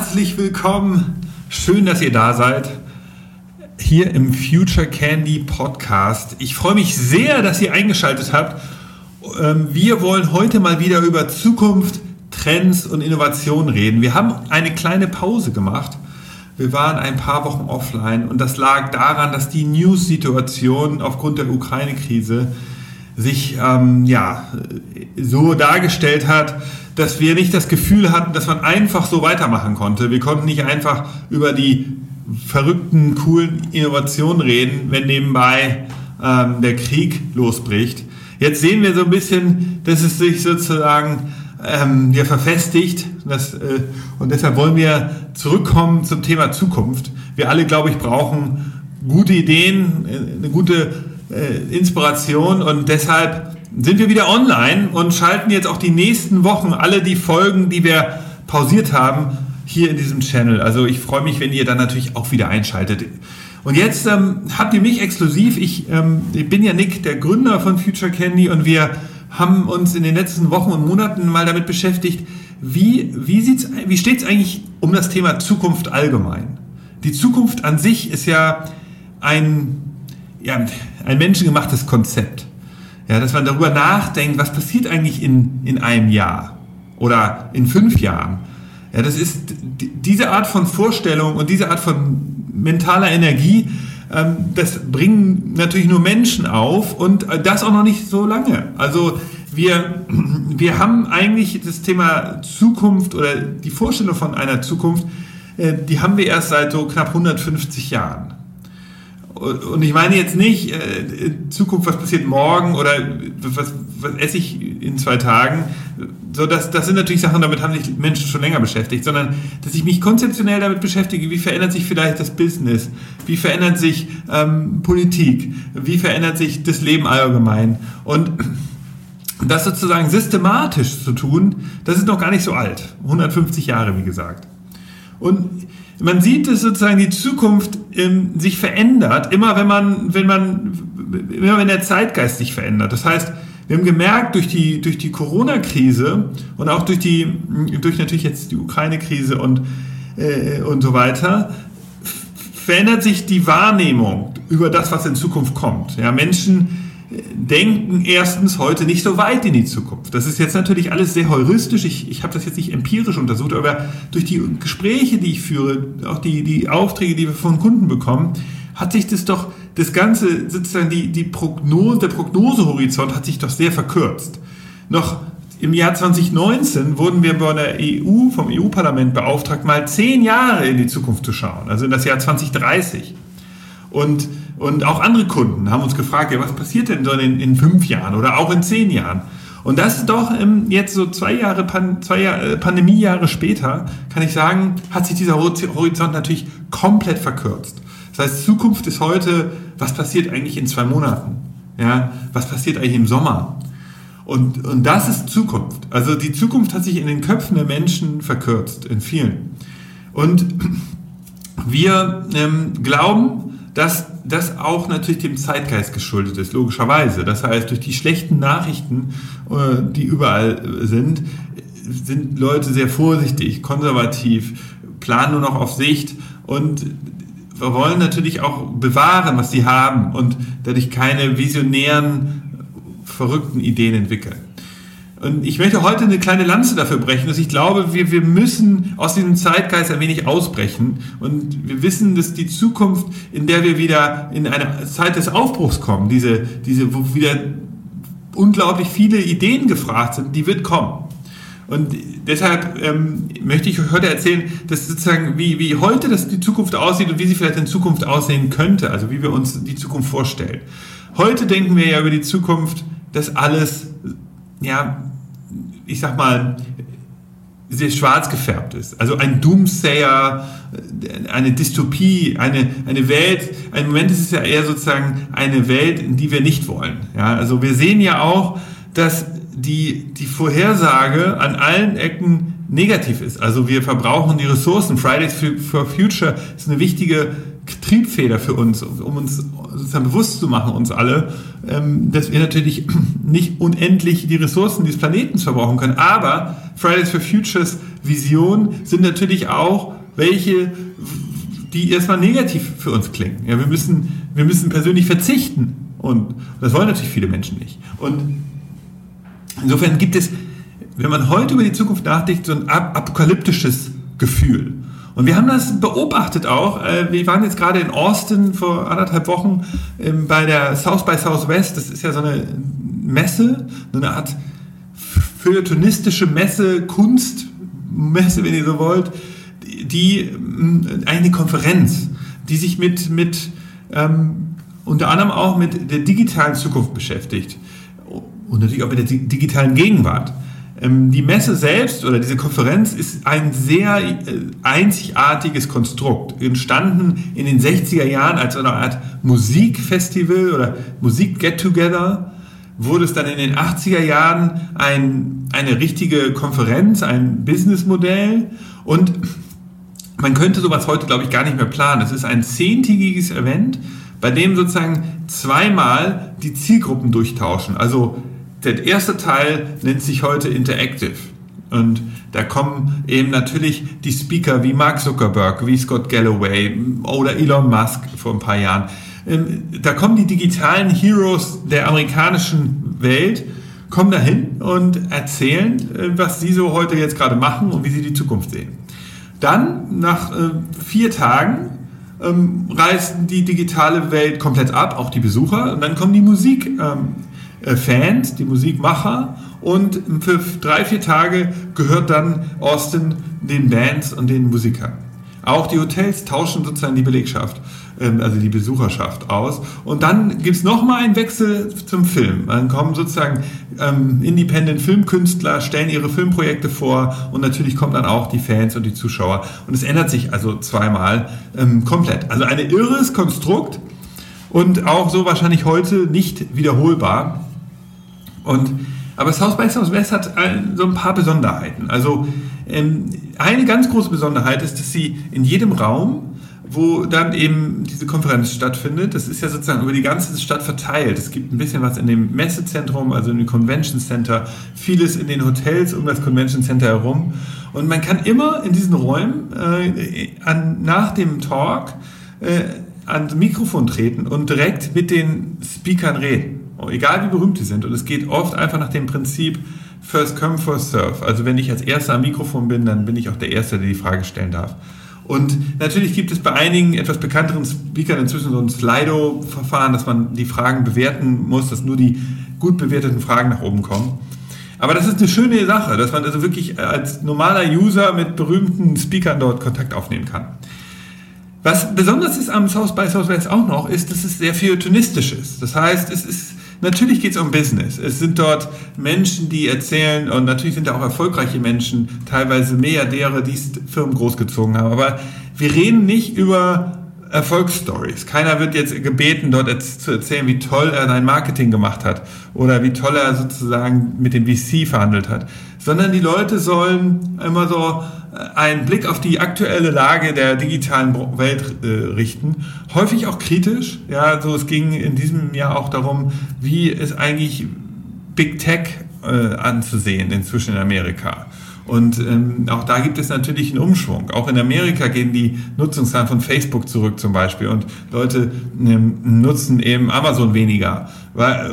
herzlich willkommen. Schön, dass ihr da seid. Hier im Future Candy Podcast. Ich freue mich sehr, dass ihr eingeschaltet habt. Ähm, wir wollen heute mal wieder über Zukunft, Trends und Innovation reden. Wir haben eine kleine Pause gemacht. Wir waren ein paar Wochen offline und das lag daran, dass die News-Situation aufgrund der Ukraine-Krise sich ähm, ja, so dargestellt hat, dass wir nicht das Gefühl hatten, dass man einfach so weitermachen konnte. Wir konnten nicht einfach über die verrückten, coolen Innovationen reden, wenn nebenbei ähm, der Krieg losbricht. Jetzt sehen wir so ein bisschen, dass es sich sozusagen ähm, ja, verfestigt. Das, äh, und deshalb wollen wir zurückkommen zum Thema Zukunft. Wir alle, glaube ich, brauchen gute Ideen, äh, eine gute äh, Inspiration und deshalb sind wir wieder online und schalten jetzt auch die nächsten Wochen alle die Folgen, die wir pausiert haben, hier in diesem Channel. Also ich freue mich, wenn ihr dann natürlich auch wieder einschaltet. Und jetzt ähm, habt ihr mich exklusiv. Ich, ähm, ich bin ja Nick, der Gründer von Future Candy und wir haben uns in den letzten Wochen und Monaten mal damit beschäftigt, wie, wie, wie steht es eigentlich um das Thema Zukunft allgemein? Die Zukunft an sich ist ja ein ja, ein menschengemachtes Konzept. Ja, dass man darüber nachdenkt, was passiert eigentlich in, in einem Jahr oder in fünf Jahren. Ja, das ist diese Art von Vorstellung und diese Art von mentaler Energie, ähm, das bringen natürlich nur Menschen auf und das auch noch nicht so lange. Also wir, wir haben eigentlich das Thema Zukunft oder die Vorstellung von einer Zukunft, äh, die haben wir erst seit so knapp 150 Jahren. Und ich meine jetzt nicht äh, Zukunft, was passiert morgen oder was, was esse ich in zwei Tagen. So, das, das sind natürlich Sachen, damit haben sich Menschen schon länger beschäftigt, sondern dass ich mich konzeptionell damit beschäftige, wie verändert sich vielleicht das Business, wie verändert sich ähm, Politik, wie verändert sich das Leben allgemein. Und das sozusagen systematisch zu tun, das ist noch gar nicht so alt. 150 Jahre, wie gesagt. Und man sieht, dass sozusagen die Zukunft ähm, sich verändert, immer wenn man, wenn man, immer wenn der Zeitgeist sich verändert. Das heißt, wir haben gemerkt, durch die, durch die Corona-Krise und auch durch die, durch natürlich jetzt die Ukraine-Krise und, äh, und so weiter, verändert sich die Wahrnehmung über das, was in Zukunft kommt. Ja, Menschen denken erstens heute nicht so weit in die Zukunft. Das ist jetzt natürlich alles sehr heuristisch. Ich, ich habe das jetzt nicht empirisch untersucht, aber durch die Gespräche, die ich führe, auch die, die Aufträge, die wir von Kunden bekommen, hat sich das doch, das Ganze, sozusagen die, die Prognose, der Prognosehorizont hat sich doch sehr verkürzt. Noch im Jahr 2019 wurden wir bei der EU, vom EU-Parlament beauftragt, mal zehn Jahre in die Zukunft zu schauen, also in das Jahr 2030. Und und auch andere Kunden haben uns gefragt, ja, was passiert denn so in, in fünf Jahren oder auch in zehn Jahren? Und das ist doch ähm, jetzt so zwei Jahre, Pan, zwei Jahre, äh, Pandemiejahre später, kann ich sagen, hat sich dieser Horizont natürlich komplett verkürzt. Das heißt, Zukunft ist heute, was passiert eigentlich in zwei Monaten? Ja, was passiert eigentlich im Sommer? Und, und das ist Zukunft. Also die Zukunft hat sich in den Köpfen der Menschen verkürzt, in vielen. Und wir ähm, glauben, dass das auch natürlich dem Zeitgeist geschuldet ist, logischerweise. Das heißt, durch die schlechten Nachrichten, äh, die überall sind, sind Leute sehr vorsichtig, konservativ, planen nur noch auf Sicht und wollen natürlich auch bewahren, was sie haben und dadurch keine visionären, verrückten Ideen entwickeln. Und ich möchte heute eine kleine Lanze dafür brechen, dass ich glaube, wir, wir müssen aus diesem Zeitgeist ein wenig ausbrechen. Und wir wissen, dass die Zukunft, in der wir wieder in eine Zeit des Aufbruchs kommen, diese, diese, wo wieder unglaublich viele Ideen gefragt sind, die wird kommen. Und deshalb ähm, möchte ich euch heute erzählen, dass sozusagen, wie, wie heute das die Zukunft aussieht und wie sie vielleicht in Zukunft aussehen könnte, also wie wir uns die Zukunft vorstellen. Heute denken wir ja über die Zukunft, dass alles ja, ich sag mal, sehr schwarz gefärbt ist. Also ein Doomsayer, eine Dystopie, eine, eine Welt, im Moment ist es ja eher sozusagen eine Welt, in die wir nicht wollen. Ja, also wir sehen ja auch, dass die, die Vorhersage an allen Ecken negativ ist. Also wir verbrauchen die Ressourcen. Fridays for Future ist eine wichtige Triebfeder für uns, um uns sozusagen bewusst zu machen, uns alle, ähm, dass wir natürlich nicht unendlich die Ressourcen dieses Planeten verbrauchen können. Aber Fridays for Futures Vision sind natürlich auch welche, die erstmal negativ für uns klingen. Ja, wir müssen, wir müssen persönlich verzichten. Und das wollen natürlich viele Menschen nicht. Und insofern gibt es, wenn man heute über die Zukunft nachdenkt, so ein apokalyptisches Gefühl. Und wir haben das beobachtet auch. Äh, wir waren jetzt gerade in Austin vor anderthalb Wochen ähm, bei der South by Southwest. Das ist ja so eine Messe, so eine Art feuilletonistische Messe, Kunstmesse, wenn ihr so wollt, die eine Konferenz, die sich mit, mit ähm, unter anderem auch mit der digitalen Zukunft beschäftigt und natürlich auch mit der digitalen Gegenwart. Ähm, die Messe selbst oder diese Konferenz ist ein sehr äh, einzigartiges Konstrukt, entstanden in den 60er Jahren als eine Art Musikfestival oder Musik-Get-Together, wurde es dann in den 80er Jahren ein, eine richtige Konferenz, ein Businessmodell und man könnte sowas heute, glaube ich, gar nicht mehr planen. Es ist ein zehntägiges Event, bei dem sozusagen zweimal die Zielgruppen durchtauschen. Also der erste Teil nennt sich heute Interactive. Und da kommen eben natürlich die Speaker wie Mark Zuckerberg, wie Scott Galloway oder Elon Musk vor ein paar Jahren. Ähm, da kommen die digitalen Heroes der amerikanischen Welt, kommen dahin und erzählen, äh, was sie so heute jetzt gerade machen und wie sie die Zukunft sehen. Dann, nach äh, vier Tagen, ähm, reißen die digitale Welt komplett ab, auch die Besucher, und dann kommen die Musik. Ähm, äh, Fans, die Musikmacher und für drei, vier Tage gehört dann Austin den Bands und den Musikern. Auch die Hotels tauschen sozusagen die Belegschaft, ähm, also die Besucherschaft aus. Und dann gibt es nochmal einen Wechsel zum Film. Dann kommen sozusagen ähm, Independent Filmkünstler, stellen ihre Filmprojekte vor und natürlich kommen dann auch die Fans und die Zuschauer. Und es ändert sich also zweimal ähm, komplett. Also ein irres Konstrukt und auch so wahrscheinlich heute nicht wiederholbar. Und, aber South by Southwest hat so ein paar Besonderheiten. Also ähm, eine ganz große Besonderheit ist, dass sie in jedem Raum wo dann eben diese Konferenz stattfindet. Das ist ja sozusagen über die ganze Stadt verteilt. Es gibt ein bisschen was in dem Messezentrum, also in dem Convention Center, vieles in den Hotels um das Convention Center herum. Und man kann immer in diesen Räumen äh, an, nach dem Talk äh, ans Mikrofon treten und direkt mit den Speakern reden egal wie berühmt die sind. Und es geht oft einfach nach dem Prinzip First Come, First Serve. Also wenn ich als Erster am Mikrofon bin, dann bin ich auch der Erste, der die Frage stellen darf. Und natürlich gibt es bei einigen etwas bekannteren Speakern inzwischen so ein Slido-Verfahren, dass man die Fragen bewerten muss, dass nur die gut bewerteten Fragen nach oben kommen. Aber das ist eine schöne Sache, dass man also wirklich als normaler User mit berühmten Speakern dort Kontakt aufnehmen kann. Was besonders ist am South by Southwest auch noch, ist, dass es sehr feuilletonistisch ist. Das heißt, es ist Natürlich geht es um Business. Es sind dort Menschen, die erzählen, und natürlich sind da auch erfolgreiche Menschen, teilweise Milliardäre, die Firmen großgezogen haben. Aber wir reden nicht über Erfolgsstories. Keiner wird jetzt gebeten, dort zu erzählen, wie toll er sein Marketing gemacht hat oder wie toll er sozusagen mit dem VC verhandelt hat, sondern die Leute sollen immer so einen Blick auf die aktuelle Lage der digitalen Welt äh, richten. Häufig auch kritisch. Ja, so es ging in diesem Jahr auch darum, wie ist eigentlich Big Tech äh, anzusehen inzwischen in Amerika. Und ähm, auch da gibt es natürlich einen Umschwung. Auch in Amerika gehen die Nutzungszahlen von Facebook zurück zum Beispiel und Leute ähm, nutzen eben Amazon weniger.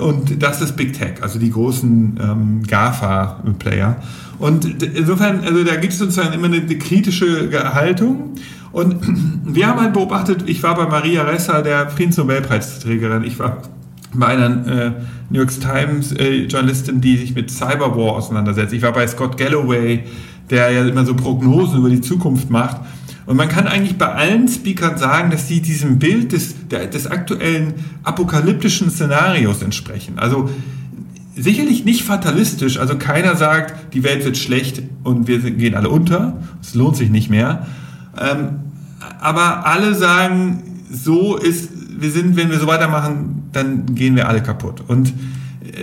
Und das ist Big Tech, also die großen ähm, GAFA-Player. Und insofern, also da gibt es sozusagen immer eine, eine kritische Haltung. Und wir haben halt beobachtet, ich war bei Maria Ressa, der Friedensnobelpreisträgerin, ich war bei einer äh, New York Times äh, Journalistin, die sich mit Cyberwar auseinandersetzt. Ich war bei Scott Galloway, der ja immer so Prognosen über die Zukunft macht. Und man kann eigentlich bei allen Speakern sagen, dass sie diesem Bild des, der, des aktuellen apokalyptischen Szenarios entsprechen. Also sicherlich nicht fatalistisch. Also keiner sagt, die Welt wird schlecht und wir gehen alle unter. Es lohnt sich nicht mehr. Ähm, aber alle sagen, so ist, wir sind, wenn wir so weitermachen, dann gehen wir alle kaputt. Und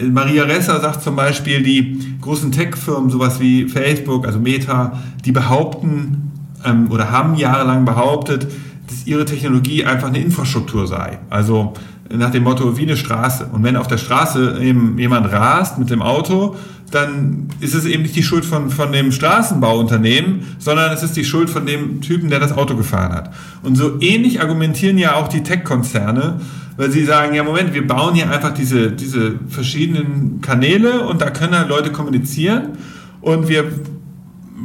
äh, Maria Ressa sagt zum Beispiel, die großen Tech-Firmen, sowas wie Facebook, also Meta, die behaupten ähm, oder haben jahrelang behauptet, dass ihre Technologie einfach eine Infrastruktur sei. Also nach dem Motto wie eine Straße. Und wenn auf der Straße eben jemand rast mit dem Auto, dann ist es eben nicht die Schuld von, von dem Straßenbauunternehmen, sondern es ist die Schuld von dem Typen, der das Auto gefahren hat. Und so ähnlich argumentieren ja auch die Tech-Konzerne, weil sie sagen, ja Moment, wir bauen hier einfach diese, diese verschiedenen Kanäle und da können halt Leute kommunizieren und wir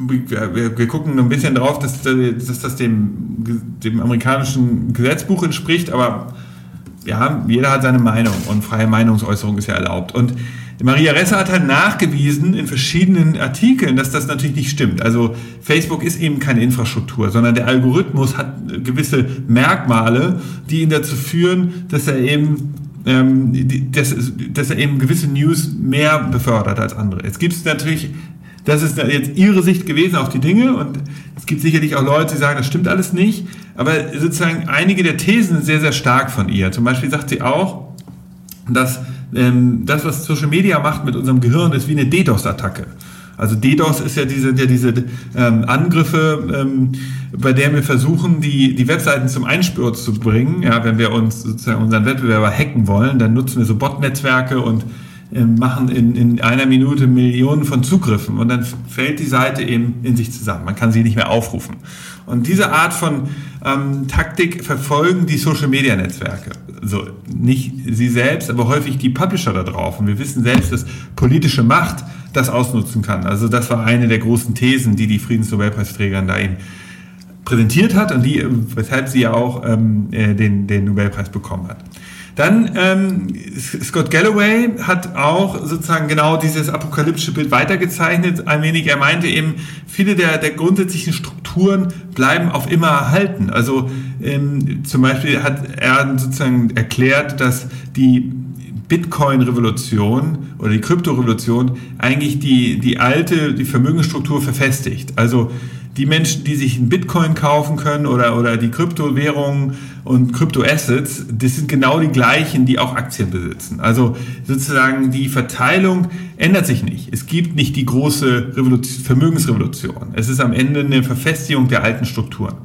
wir, wir gucken ein bisschen drauf, dass, dass das dem, dem amerikanischen Gesetzbuch entspricht, aber ja, jeder hat seine Meinung und freie Meinungsäußerung ist ja erlaubt. Und Maria Ressa hat halt nachgewiesen in verschiedenen Artikeln, dass das natürlich nicht stimmt. Also Facebook ist eben keine Infrastruktur, sondern der Algorithmus hat gewisse Merkmale, die ihn dazu führen, dass er eben ähm, dass, dass er eben gewisse News mehr befördert als andere. Jetzt gibt es natürlich das ist jetzt ihre Sicht gewesen auf die Dinge und es gibt sicherlich auch Leute, die sagen, das stimmt alles nicht, aber sozusagen einige der Thesen sind sehr, sehr stark von ihr. Zum Beispiel sagt sie auch, dass ähm, das, was Social Media macht mit unserem Gehirn, ist wie eine DDoS-Attacke. Also DDoS ist ja diese, ja diese ähm, Angriffe, ähm, bei der wir versuchen, die, die Webseiten zum Einsturz zu bringen. Ja, wenn wir uns sozusagen unseren Wettbewerber hacken wollen, dann nutzen wir so Bot-Netzwerke und äh, machen in, in einer Minute Millionen von Zugriffen und dann fällt die Seite eben in sich zusammen. Man kann sie nicht mehr aufrufen. Und diese Art von ähm, Taktik verfolgen die Social-Media-Netzwerke. Also nicht sie selbst, aber häufig die Publisher da drauf. Und wir wissen selbst, dass politische Macht das ausnutzen kann. Also das war eine der großen Thesen, die die Friedensnobelpreisträgerin da eben präsentiert hat und die, weshalb sie ja auch ähm, äh, den, den Nobelpreis bekommen hat. Dann ähm, Scott Galloway hat auch sozusagen genau dieses apokalyptische Bild weitergezeichnet. Ein wenig, er meinte eben, viele der, der grundsätzlichen Strukturen bleiben auf immer erhalten. Also ähm, zum Beispiel hat er sozusagen erklärt, dass die Bitcoin-Revolution oder die Krypto-Revolution eigentlich die, die alte, die Vermögensstruktur verfestigt. Also die Menschen, die sich einen Bitcoin kaufen können oder, oder die Kryptowährungen und Kryptoassets, das sind genau die gleichen, die auch Aktien besitzen. Also sozusagen die Verteilung ändert sich nicht. Es gibt nicht die große Revolution, Vermögensrevolution. Es ist am Ende eine Verfestigung der alten Strukturen.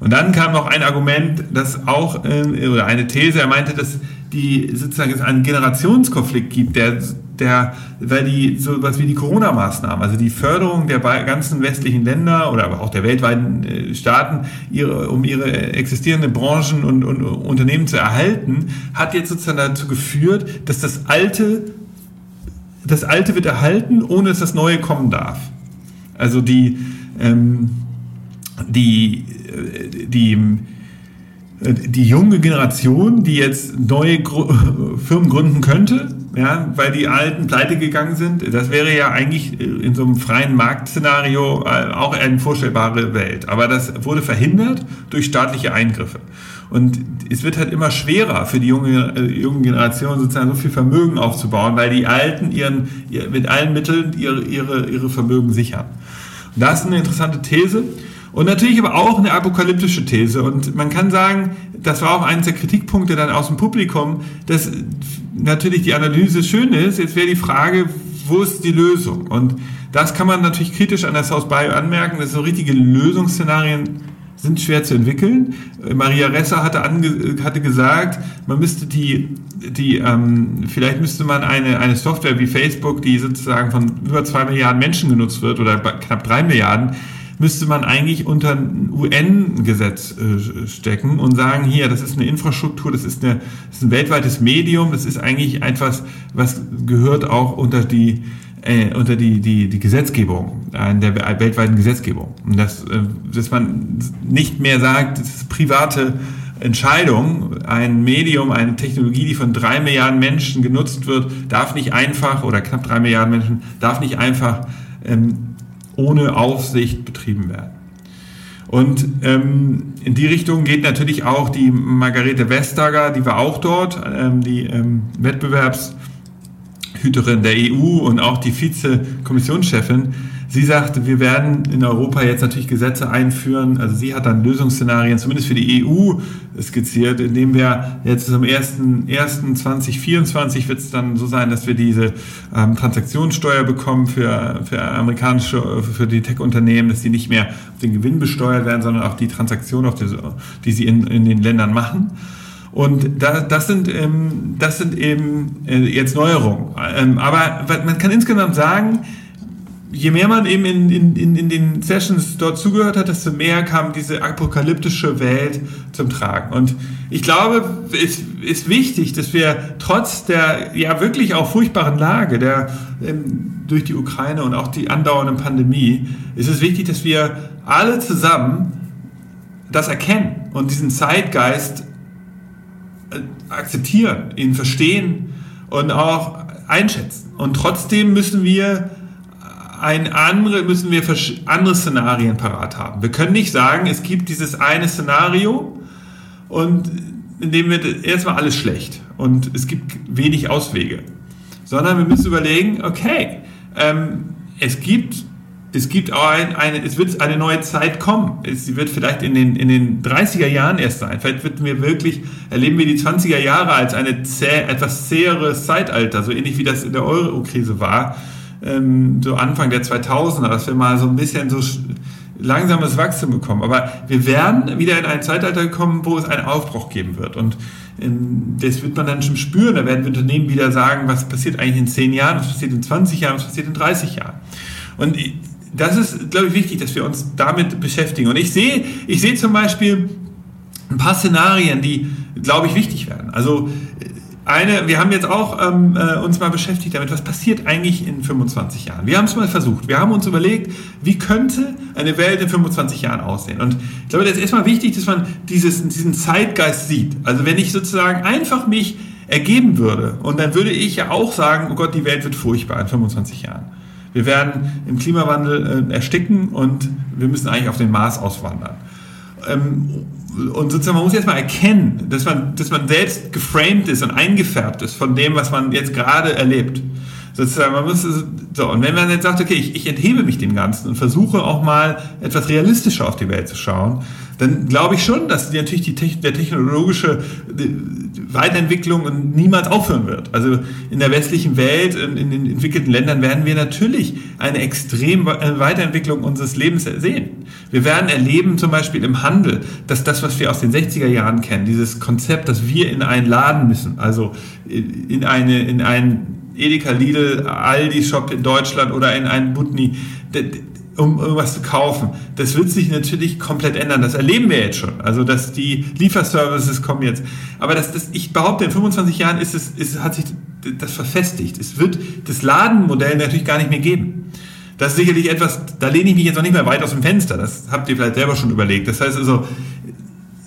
Und dann kam noch ein Argument, das auch, oder eine These, er meinte, dass die sozusagen es einen Generationskonflikt gibt, der, der, weil die so was wie die Corona-Maßnahmen, also die Förderung der ganzen westlichen Länder oder aber auch der weltweiten äh, Staaten, ihre, um ihre existierenden Branchen und, und Unternehmen zu erhalten, hat jetzt sozusagen dazu geführt, dass das Alte, das Alte wird erhalten, ohne dass das Neue kommen darf. Also die, ähm, die, äh, die, die junge Generation, die jetzt neue Firmen gründen könnte, ja, weil die Alten pleite gegangen sind, das wäre ja eigentlich in so einem freien Marktszenario äh, auch eine vorstellbare Welt. Aber das wurde verhindert durch staatliche Eingriffe. Und es wird halt immer schwerer für die junge, äh, junge Generation sozusagen so viel Vermögen aufzubauen, weil die Alten ihren, ihr, mit allen Mitteln ihre, ihre, ihre Vermögen sichern. Und das ist eine interessante These. Und natürlich aber auch eine apokalyptische These. Und man kann sagen, das war auch eines der Kritikpunkte dann aus dem Publikum, dass natürlich die Analyse schön ist. Jetzt wäre die Frage, wo ist die Lösung? Und das kann man natürlich kritisch an der South Bio anmerken, dass so richtige Lösungsszenarien sind schwer zu entwickeln. Maria Ressa hatte, ange, hatte gesagt, man müsste die, die ähm, vielleicht müsste man eine, eine Software wie Facebook, die sozusagen von über zwei Milliarden Menschen genutzt wird oder knapp drei Milliarden, müsste man eigentlich unter ein UN-Gesetz äh, stecken und sagen, hier, das ist eine Infrastruktur, das ist, eine, das ist ein weltweites Medium, das ist eigentlich etwas, was gehört auch unter die äh, unter die, die, die Gesetzgebung, äh, der weltweiten Gesetzgebung. Und dass, äh, dass man nicht mehr sagt, das ist private Entscheidung, ein Medium, eine Technologie, die von drei Milliarden Menschen genutzt wird, darf nicht einfach, oder knapp drei Milliarden Menschen, darf nicht einfach ähm, ohne Aufsicht betrieben werden. Und ähm, in die Richtung geht natürlich auch die Margarete Vestager, die war auch dort, ähm, die ähm, Wettbewerbshüterin der EU und auch die Vize-Kommissionschefin. Sie sagte, wir werden in Europa jetzt natürlich Gesetze einführen. Also sie hat dann Lösungsszenarien, zumindest für die EU, skizziert, indem wir jetzt zum 1.1.2024 wird es dann so sein, dass wir diese ähm, Transaktionssteuer bekommen für, für amerikanische, für die Tech-Unternehmen, dass die nicht mehr auf den Gewinn besteuert werden, sondern auch die Transaktionen, die, die sie in, in den Ländern machen. Und da, das, sind, ähm, das sind eben äh, jetzt Neuerungen. Ähm, aber man kann insgesamt sagen, je mehr man eben in, in, in den Sessions dort zugehört hat, desto mehr kam diese apokalyptische Welt zum Tragen. Und ich glaube, es ist wichtig, dass wir trotz der ja wirklich auch furchtbaren Lage der, ähm, durch die Ukraine und auch die andauernde Pandemie, ist es wichtig, dass wir alle zusammen das erkennen und diesen Zeitgeist äh, akzeptieren, ihn verstehen und auch einschätzen. Und trotzdem müssen wir ein andere, müssen wir andere Szenarien parat haben. Wir können nicht sagen, es gibt dieses eine Szenario und in dem wird erstmal alles schlecht und es gibt wenig Auswege, sondern wir müssen überlegen, okay, ähm, es gibt es gibt auch ein, eine, es wird eine neue Zeit kommen. Sie wird vielleicht in den, in den 30er Jahren erst sein. Vielleicht wird wir wirklich, erleben wir die 20er Jahre als eine zäh, etwas zäheres Zeitalter, so ähnlich wie das in der Euro-Krise war ähm, so Anfang der 2000er, dass wir mal so ein bisschen so langsames Wachstum bekommen. Aber wir werden wieder in ein Zeitalter kommen, wo es einen Aufbruch geben wird. Und ähm, das wird man dann schon spüren. Da werden Unternehmen wieder sagen, was passiert eigentlich in 10 Jahren, was passiert in 20 Jahren, was passiert in 30 Jahren. Und das ist, glaube ich, wichtig, dass wir uns damit beschäftigen. Und ich sehe, ich sehe zum Beispiel ein paar Szenarien, die, glaube ich, wichtig werden. Also eine, wir haben jetzt auch ähm, äh, uns mal beschäftigt damit, was passiert eigentlich in 25 Jahren. Wir haben es mal versucht. Wir haben uns überlegt, wie könnte eine Welt in 25 Jahren aussehen. Und ich glaube, das ist erstmal wichtig, dass man dieses, diesen Zeitgeist sieht. Also wenn ich sozusagen einfach mich ergeben würde und dann würde ich ja auch sagen, oh Gott, die Welt wird furchtbar in 25 Jahren. Wir werden im Klimawandel äh, ersticken und wir müssen eigentlich auf den Mars auswandern. Ähm, und sozusagen, man muss jetzt mal erkennen, dass man, dass man selbst geframed ist und eingefärbt ist von dem, was man jetzt gerade erlebt. Sozusagen, man muss, so, und wenn man jetzt sagt, okay, ich, ich enthebe mich dem Ganzen und versuche auch mal etwas realistischer auf die Welt zu schauen, dann glaube ich schon, dass natürlich die, der technologische Weiterentwicklung niemals aufhören wird. Also in der westlichen Welt, in, in den entwickelten Ländern werden wir natürlich eine extrem äh, Weiterentwicklung unseres Lebens sehen. Wir werden erleben, zum Beispiel im Handel, dass das, was wir aus den 60er Jahren kennen, dieses Konzept, dass wir in einen Laden müssen, also in eine, in einen Edeka Lidl, Aldi Shop in Deutschland oder in einen Butni, um irgendwas zu kaufen. Das wird sich natürlich komplett ändern. Das erleben wir jetzt schon. Also, dass die Lieferservices kommen jetzt. Aber das, das, ich behaupte, in 25 Jahren ist es, ist, hat sich das verfestigt. Es wird das Ladenmodell natürlich gar nicht mehr geben. Das ist sicherlich etwas, da lehne ich mich jetzt noch nicht mehr weit aus dem Fenster. Das habt ihr vielleicht selber schon überlegt. Das heißt also,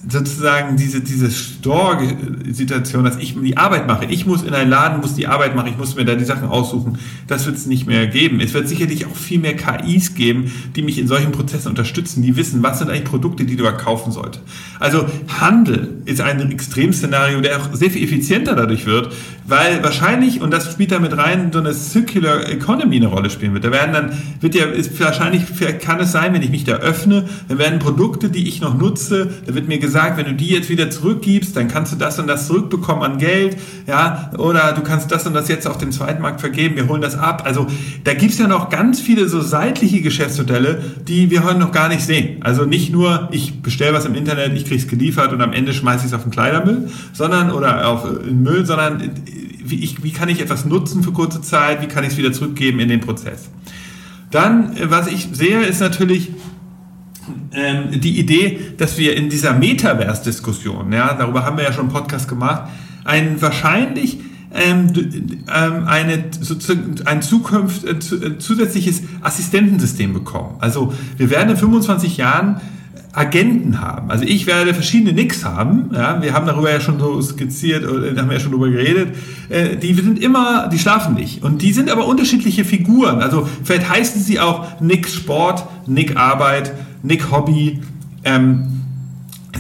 sozusagen diese, diese Store-Situation, dass ich die Arbeit mache. Ich muss in einen Laden, muss die Arbeit machen, ich muss mir da die Sachen aussuchen. Das wird es nicht mehr geben. Es wird sicherlich auch viel mehr KIs geben, die mich in solchen Prozessen unterstützen, die wissen, was sind eigentlich Produkte, die du kaufen solltest. Also Handel ist ein Extremszenario, der auch sehr viel effizienter dadurch wird, weil wahrscheinlich, und das spielt da mit rein, so eine Circular Economy eine Rolle spielen wird. Da werden dann, wird ja, ist wahrscheinlich, kann es sein, wenn ich mich da öffne, dann werden Produkte, die ich noch nutze, da wird mir gesagt, gesagt, wenn du die jetzt wieder zurückgibst, dann kannst du das und das zurückbekommen an Geld, ja, oder du kannst das und das jetzt auf dem Zweitmarkt vergeben, wir holen das ab. Also da gibt es ja noch ganz viele so seitliche Geschäftsmodelle, die wir heute noch gar nicht sehen. Also nicht nur, ich bestelle was im Internet, ich kriege es geliefert und am Ende schmeiße ich es auf den Kleidermüll, sondern oder auf den Müll, sondern wie, ich, wie kann ich etwas nutzen für kurze Zeit, wie kann ich es wieder zurückgeben in den Prozess. Dann, was ich sehe, ist natürlich, ähm, die Idee, dass wir in dieser Metaverse-Diskussion, ja, darüber haben wir ja schon einen Podcast gemacht, ein wahrscheinlich ähm, ähm, eine, ein Zukunft, äh, äh, zusätzliches Assistentensystem bekommen. Also wir werden in 25 Jahren Agenten haben. Also ich werde verschiedene Nicks haben. Ja, wir haben darüber ja schon so skizziert, oder haben ja schon darüber geredet. Äh, die sind immer, die schlafen nicht. Und die sind aber unterschiedliche Figuren. Also vielleicht heißen sie auch Nick Sport, Nick Arbeit, Nick Hobby ähm,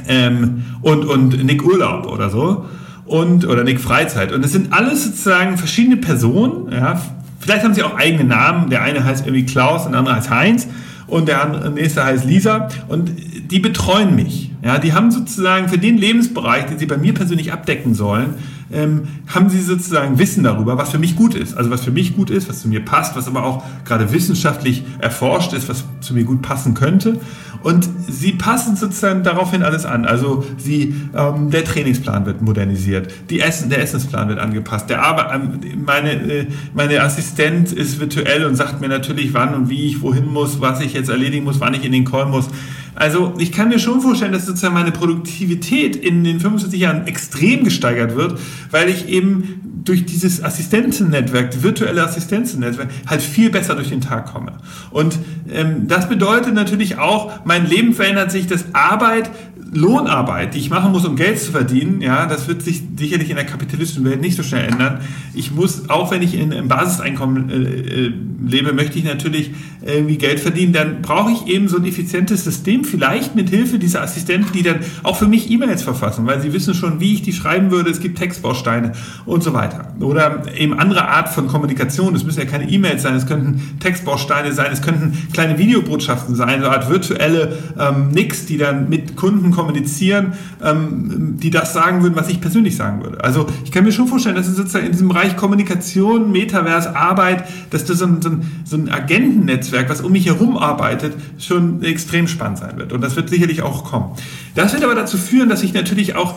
ähm, und, und Nick Urlaub oder so. Und, oder Nick Freizeit. Und es sind alles sozusagen verschiedene Personen, ja, Vielleicht haben sie auch eigene Namen. Der eine heißt irgendwie Klaus, der andere heißt Heinz und der nächste heißt Lisa und die betreuen mich. Ja, die haben sozusagen für den Lebensbereich, den sie bei mir persönlich abdecken sollen, ähm, haben sie sozusagen Wissen darüber, was für mich gut ist. Also was für mich gut ist, was zu mir passt, was aber auch gerade wissenschaftlich erforscht ist, was zu mir gut passen könnte. Und sie passen sozusagen daraufhin alles an. Also sie, ähm, der Trainingsplan wird modernisiert, die Essen, der Essensplan wird angepasst. Der Arbeit, ähm, meine, äh, meine Assistent ist virtuell und sagt mir natürlich, wann und wie ich wohin muss, was ich jetzt erledigen muss, wann ich in den Call muss. Also ich kann mir schon vorstellen, dass sozusagen meine Produktivität in den 25 Jahren extrem gesteigert wird, weil ich eben durch dieses Assistentennetzwerk, virtuelle Assistentennetzwerk, halt viel besser durch den Tag komme. Und ähm, das bedeutet natürlich auch, mein Leben verändert sich, dass Arbeit Lohnarbeit, die ich machen muss, um Geld zu verdienen, ja, das wird sich sicherlich in der kapitalistischen Welt nicht so schnell ändern. Ich muss, auch wenn ich in, im Basiseinkommen äh, äh, lebe, möchte ich natürlich irgendwie Geld verdienen, dann brauche ich eben so ein effizientes System, vielleicht mit Hilfe dieser Assistenten, die dann auch für mich E-Mails verfassen, weil sie wissen schon, wie ich die schreiben würde. Es gibt Textbausteine und so weiter. Oder eben andere Art von Kommunikation. Es müssen ja keine E-Mails sein, es könnten Textbausteine sein, es könnten kleine Videobotschaften sein, so eine Art virtuelle ähm, Nix, die dann mit Kunden kommunizieren, ähm, die das sagen würden, was ich persönlich sagen würde. Also ich kann mir schon vorstellen, dass es sozusagen in diesem Bereich Kommunikation, Metaverse, Arbeit, dass das so ein, so ein, so ein Agentennetzwerk, was um mich herum arbeitet, schon extrem spannend sein wird. Und das wird sicherlich auch kommen. Das wird aber dazu führen, dass ich natürlich auch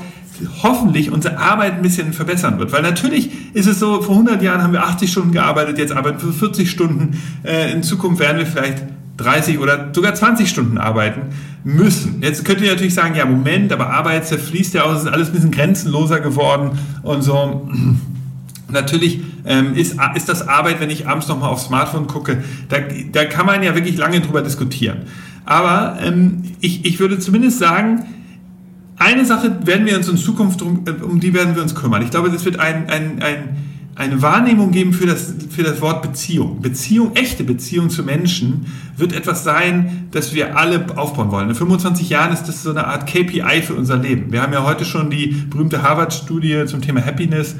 hoffentlich unsere Arbeit ein bisschen verbessern wird. Weil natürlich ist es so, vor 100 Jahren haben wir 80 Stunden gearbeitet, jetzt arbeiten wir 40 Stunden. Äh, in Zukunft werden wir vielleicht 30 oder sogar 20 Stunden arbeiten müssen. Jetzt könnt ihr natürlich sagen, ja Moment, aber Arbeit zerfließt ja auch, es ist alles ein bisschen grenzenloser geworden und so. Natürlich ähm, ist, ist das Arbeit, wenn ich abends nochmal aufs Smartphone gucke, da, da kann man ja wirklich lange drüber diskutieren. Aber ähm, ich, ich würde zumindest sagen, eine Sache werden wir uns in Zukunft, um, äh, um die werden wir uns kümmern. Ich glaube, es wird ein, ein, ein eine Wahrnehmung geben für das, für das Wort Beziehung. Beziehung, echte Beziehung zu Menschen wird etwas sein, das wir alle aufbauen wollen. In 25 Jahren ist das so eine Art KPI für unser Leben. Wir haben ja heute schon die berühmte Harvard-Studie zum Thema Happiness,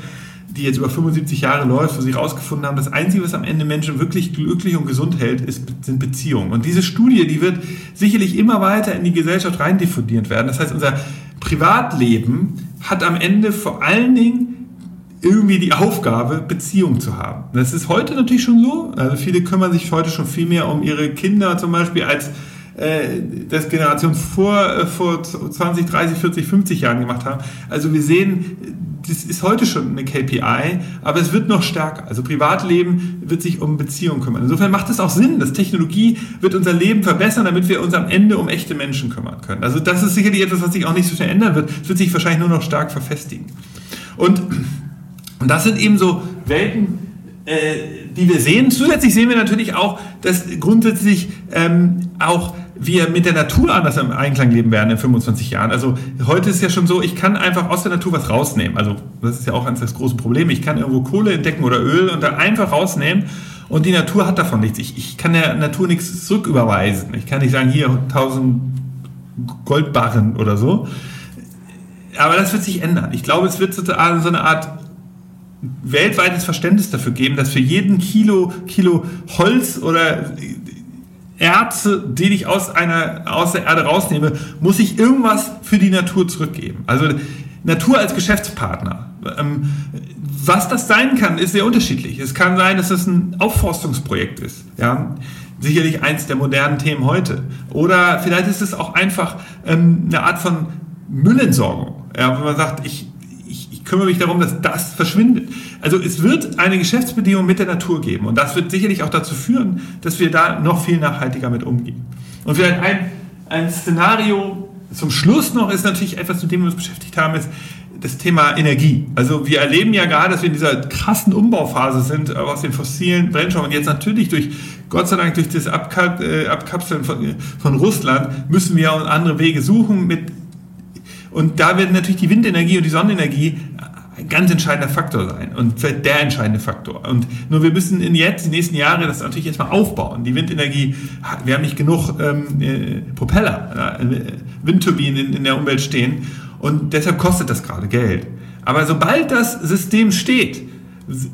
die jetzt über 75 Jahre läuft, wo sie herausgefunden haben, das Einzige, was am Ende Menschen wirklich glücklich und gesund hält, ist, sind Beziehungen. Und diese Studie, die wird sicherlich immer weiter in die Gesellschaft rein diffundiert werden. Das heißt, unser Privatleben hat am Ende vor allen Dingen irgendwie die Aufgabe, Beziehung zu haben. Das ist heute natürlich schon so. Also viele kümmern sich heute schon viel mehr um ihre Kinder zum Beispiel als äh, das Generation vor, äh, vor 20, 30, 40, 50 Jahren gemacht haben. Also wir sehen, das ist heute schon eine KPI, aber es wird noch stärker. Also Privatleben wird sich um Beziehungen kümmern. Insofern macht es auch Sinn, dass Technologie wird unser Leben verbessern, damit wir uns am Ende um echte Menschen kümmern können. Also das ist sicherlich etwas, was sich auch nicht so schnell ändern wird. Es wird sich wahrscheinlich nur noch stark verfestigen. Und und das sind eben so Welten, äh, die wir sehen. Zusätzlich sehen wir natürlich auch, dass grundsätzlich ähm, auch wir mit der Natur anders im Einklang leben werden in 25 Jahren. Also heute ist ja schon so, ich kann einfach aus der Natur was rausnehmen. Also das ist ja auch eines der großen Probleme. Ich kann irgendwo Kohle entdecken oder Öl und da einfach rausnehmen und die Natur hat davon nichts. Ich, ich kann der Natur nichts zurücküberweisen. Ich kann nicht sagen, hier 1000 Goldbarren oder so. Aber das wird sich ändern. Ich glaube, es wird so eine Art weltweites Verständnis dafür geben, dass für jeden Kilo, Kilo Holz oder Erze, den ich aus, einer, aus der Erde rausnehme, muss ich irgendwas für die Natur zurückgeben. Also Natur als Geschäftspartner. Ähm, was das sein kann, ist sehr unterschiedlich. Es kann sein, dass es ein Aufforstungsprojekt ist. Ja? Sicherlich eins der modernen Themen heute. Oder vielleicht ist es auch einfach ähm, eine Art von Müllentsorgung. Ja, wenn man sagt, ich kümmere mich darum, dass das verschwindet. Also es wird eine Geschäftsbedingung mit der Natur geben und das wird sicherlich auch dazu führen, dass wir da noch viel nachhaltiger mit umgehen. Und vielleicht ein, ein Szenario zum Schluss noch ist natürlich etwas, mit dem wir uns beschäftigt haben, ist das Thema Energie. Also wir erleben ja gerade, dass wir in dieser krassen Umbauphase sind aus den fossilen Brennstoffen und jetzt natürlich durch, Gott sei Dank durch das äh, Abkapseln von, von Russland müssen wir andere Wege suchen mit und da wird natürlich die Windenergie und die Sonnenenergie ein ganz entscheidender Faktor sein und vielleicht der entscheidende Faktor. Und nur wir müssen in jetzt, die nächsten Jahre, das natürlich erstmal aufbauen. Die Windenergie, wir haben nicht genug ähm, äh, Propeller, äh, Windturbinen in, in der Umwelt stehen und deshalb kostet das gerade Geld. Aber sobald das System steht,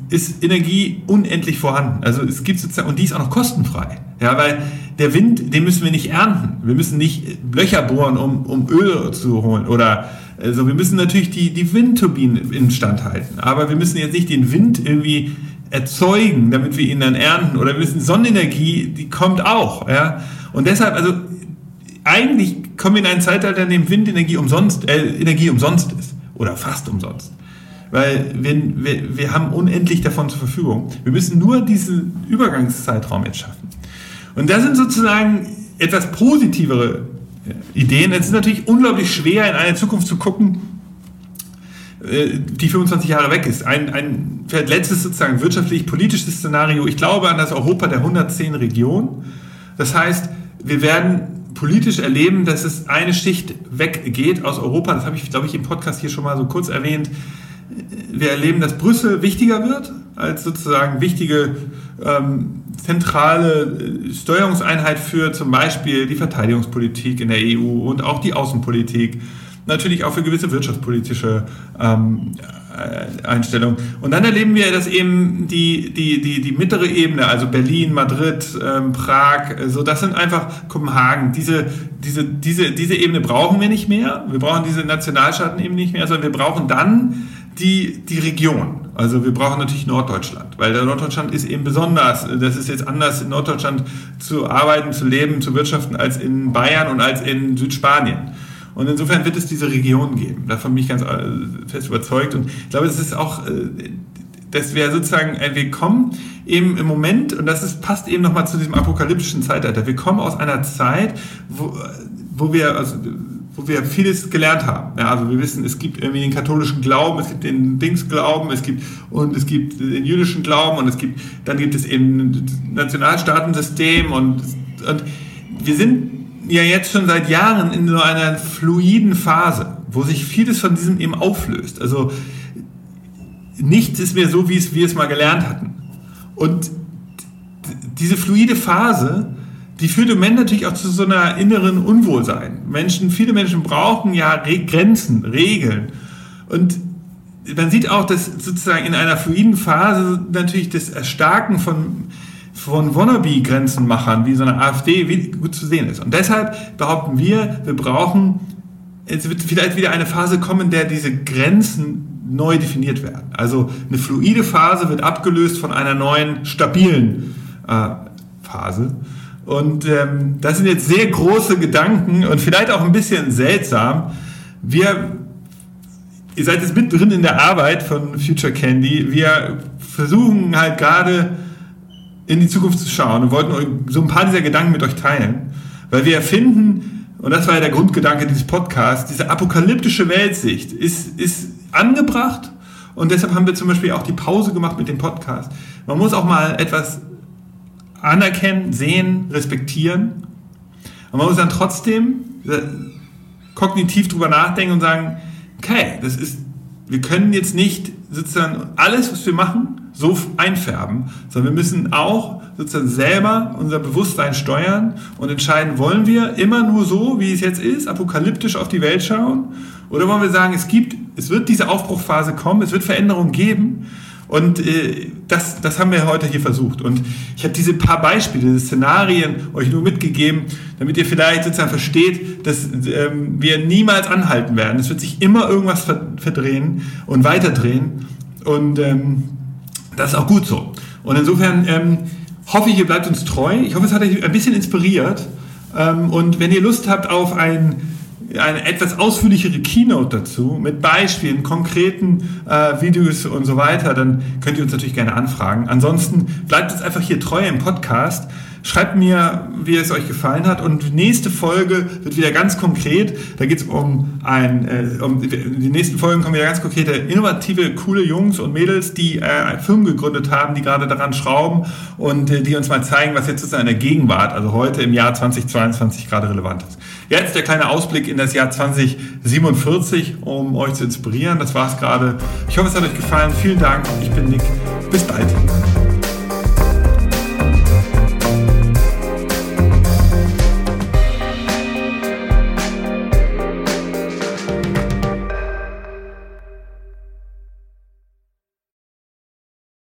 ist Energie unendlich vorhanden. Also es gibt sozusagen, und die ist auch noch kostenfrei. Ja, weil der Wind, den müssen wir nicht ernten. Wir müssen nicht Löcher bohren, um, um Öl zu holen. Oder also wir müssen natürlich die, die Windturbinen instand halten. Aber wir müssen jetzt nicht den Wind irgendwie erzeugen, damit wir ihn dann ernten. Oder wir müssen Sonnenenergie, die kommt auch. Ja. Und deshalb, also eigentlich kommen wir in ein Zeitalter, in dem Windenergie umsonst, äh, Energie umsonst ist. Oder fast umsonst weil wir, wir, wir haben unendlich davon zur Verfügung. Wir müssen nur diesen Übergangszeitraum jetzt schaffen. Und das sind sozusagen etwas positivere Ideen. Es ist natürlich unglaublich schwer, in eine Zukunft zu gucken, äh, die 25 Jahre weg ist. Ein, ein letztes sozusagen wirtschaftlich-politisches Szenario. Ich glaube an das Europa der 110 Regionen. Das heißt, wir werden politisch erleben, dass es eine Schicht weggeht aus Europa. Das habe ich, glaube ich, im Podcast hier schon mal so kurz erwähnt wir erleben, dass Brüssel wichtiger wird als sozusagen wichtige ähm, zentrale äh, Steuerungseinheit für zum Beispiel die Verteidigungspolitik in der EU und auch die Außenpolitik. Natürlich auch für gewisse wirtschaftspolitische ähm, äh, Einstellungen. Und dann erleben wir, dass eben die, die, die, die mittlere Ebene, also Berlin, Madrid, ähm, Prag, so das sind einfach Kopenhagen. Diese, diese, diese, diese Ebene brauchen wir nicht mehr. Wir brauchen diese Nationalstaaten eben nicht mehr, sondern wir brauchen dann die, die Region. Also wir brauchen natürlich Norddeutschland, weil Norddeutschland ist eben besonders. Das ist jetzt anders in Norddeutschland zu arbeiten, zu leben, zu wirtschaften als in Bayern und als in Südspanien. Und insofern wird es diese Region geben. Davon bin ich ganz äh, fest überzeugt. Und ich glaube, es ist auch, äh, dass wir sozusagen, äh, wir kommen eben im Moment, und das ist, passt eben nochmal zu diesem apokalyptischen Zeitalter, wir kommen aus einer Zeit, wo, wo wir, also wo wir vieles gelernt haben. Ja, also wir wissen, es gibt irgendwie den katholischen Glauben, es gibt den Dingsglauben, es gibt und es gibt den jüdischen Glauben und es gibt dann gibt es eben Nationalstaatensystem und und wir sind ja jetzt schon seit Jahren in so einer fluiden Phase, wo sich vieles von diesem eben auflöst. Also nichts ist mehr so, wie es wir es mal gelernt hatten. Und diese fluide Phase die führt im Moment natürlich auch zu so einer inneren Unwohlsein. Menschen, viele Menschen brauchen ja Re Grenzen, Regeln. Und man sieht auch, dass sozusagen in einer fluiden Phase natürlich das Erstarken von, von Wannabe-Grenzenmachern wie so eine AfD gut zu sehen ist. Und deshalb behaupten wir, wir brauchen, es wird vielleicht wieder eine Phase kommen, in der diese Grenzen neu definiert werden. Also eine fluide Phase wird abgelöst von einer neuen, stabilen äh, Phase. Und ähm, das sind jetzt sehr große Gedanken und vielleicht auch ein bisschen seltsam. Wir, ihr seid jetzt mit drin in der Arbeit von Future Candy. Wir versuchen halt gerade in die Zukunft zu schauen und wollten so ein paar dieser Gedanken mit euch teilen, weil wir erfinden, und das war ja der Grundgedanke dieses Podcasts, diese apokalyptische Weltsicht ist, ist angebracht und deshalb haben wir zum Beispiel auch die Pause gemacht mit dem Podcast. Man muss auch mal etwas anerkennen, sehen, respektieren. Und man muss dann trotzdem äh, kognitiv drüber nachdenken und sagen, okay, das ist, wir können jetzt nicht sozusagen alles, was wir machen, so einfärben, sondern wir müssen auch sozusagen selber unser Bewusstsein steuern und entscheiden, wollen wir immer nur so, wie es jetzt ist, apokalyptisch auf die Welt schauen? Oder wollen wir sagen, es gibt, es wird diese Aufbruchphase kommen, es wird Veränderungen geben und äh, das, das haben wir heute hier versucht. Und ich habe diese paar Beispiele, diese Szenarien euch nur mitgegeben, damit ihr vielleicht sozusagen versteht, dass ähm, wir niemals anhalten werden. Es wird sich immer irgendwas verdrehen und weiterdrehen. Und ähm, das ist auch gut so. Und insofern ähm, hoffe ich, ihr bleibt uns treu. Ich hoffe, es hat euch ein bisschen inspiriert. Ähm, und wenn ihr Lust habt auf ein eine etwas ausführlichere Keynote dazu mit Beispielen, konkreten äh, Videos und so weiter, dann könnt ihr uns natürlich gerne anfragen. Ansonsten bleibt jetzt einfach hier treu im Podcast. Schreibt mir, wie es euch gefallen hat. Und nächste Folge wird wieder ganz konkret. Da geht es um ein, äh, um, die nächsten Folgen kommen wieder ganz konkrete, innovative, coole Jungs und Mädels, die äh, Firmen gegründet haben, die gerade daran schrauben und äh, die uns mal zeigen, was jetzt in der Gegenwart, also heute im Jahr 2022 gerade relevant ist. Jetzt der kleine Ausblick in das Jahr 2047, um euch zu inspirieren. Das war's gerade. Ich hoffe, es hat euch gefallen. Vielen Dank. Ich bin Nick. Bis bald.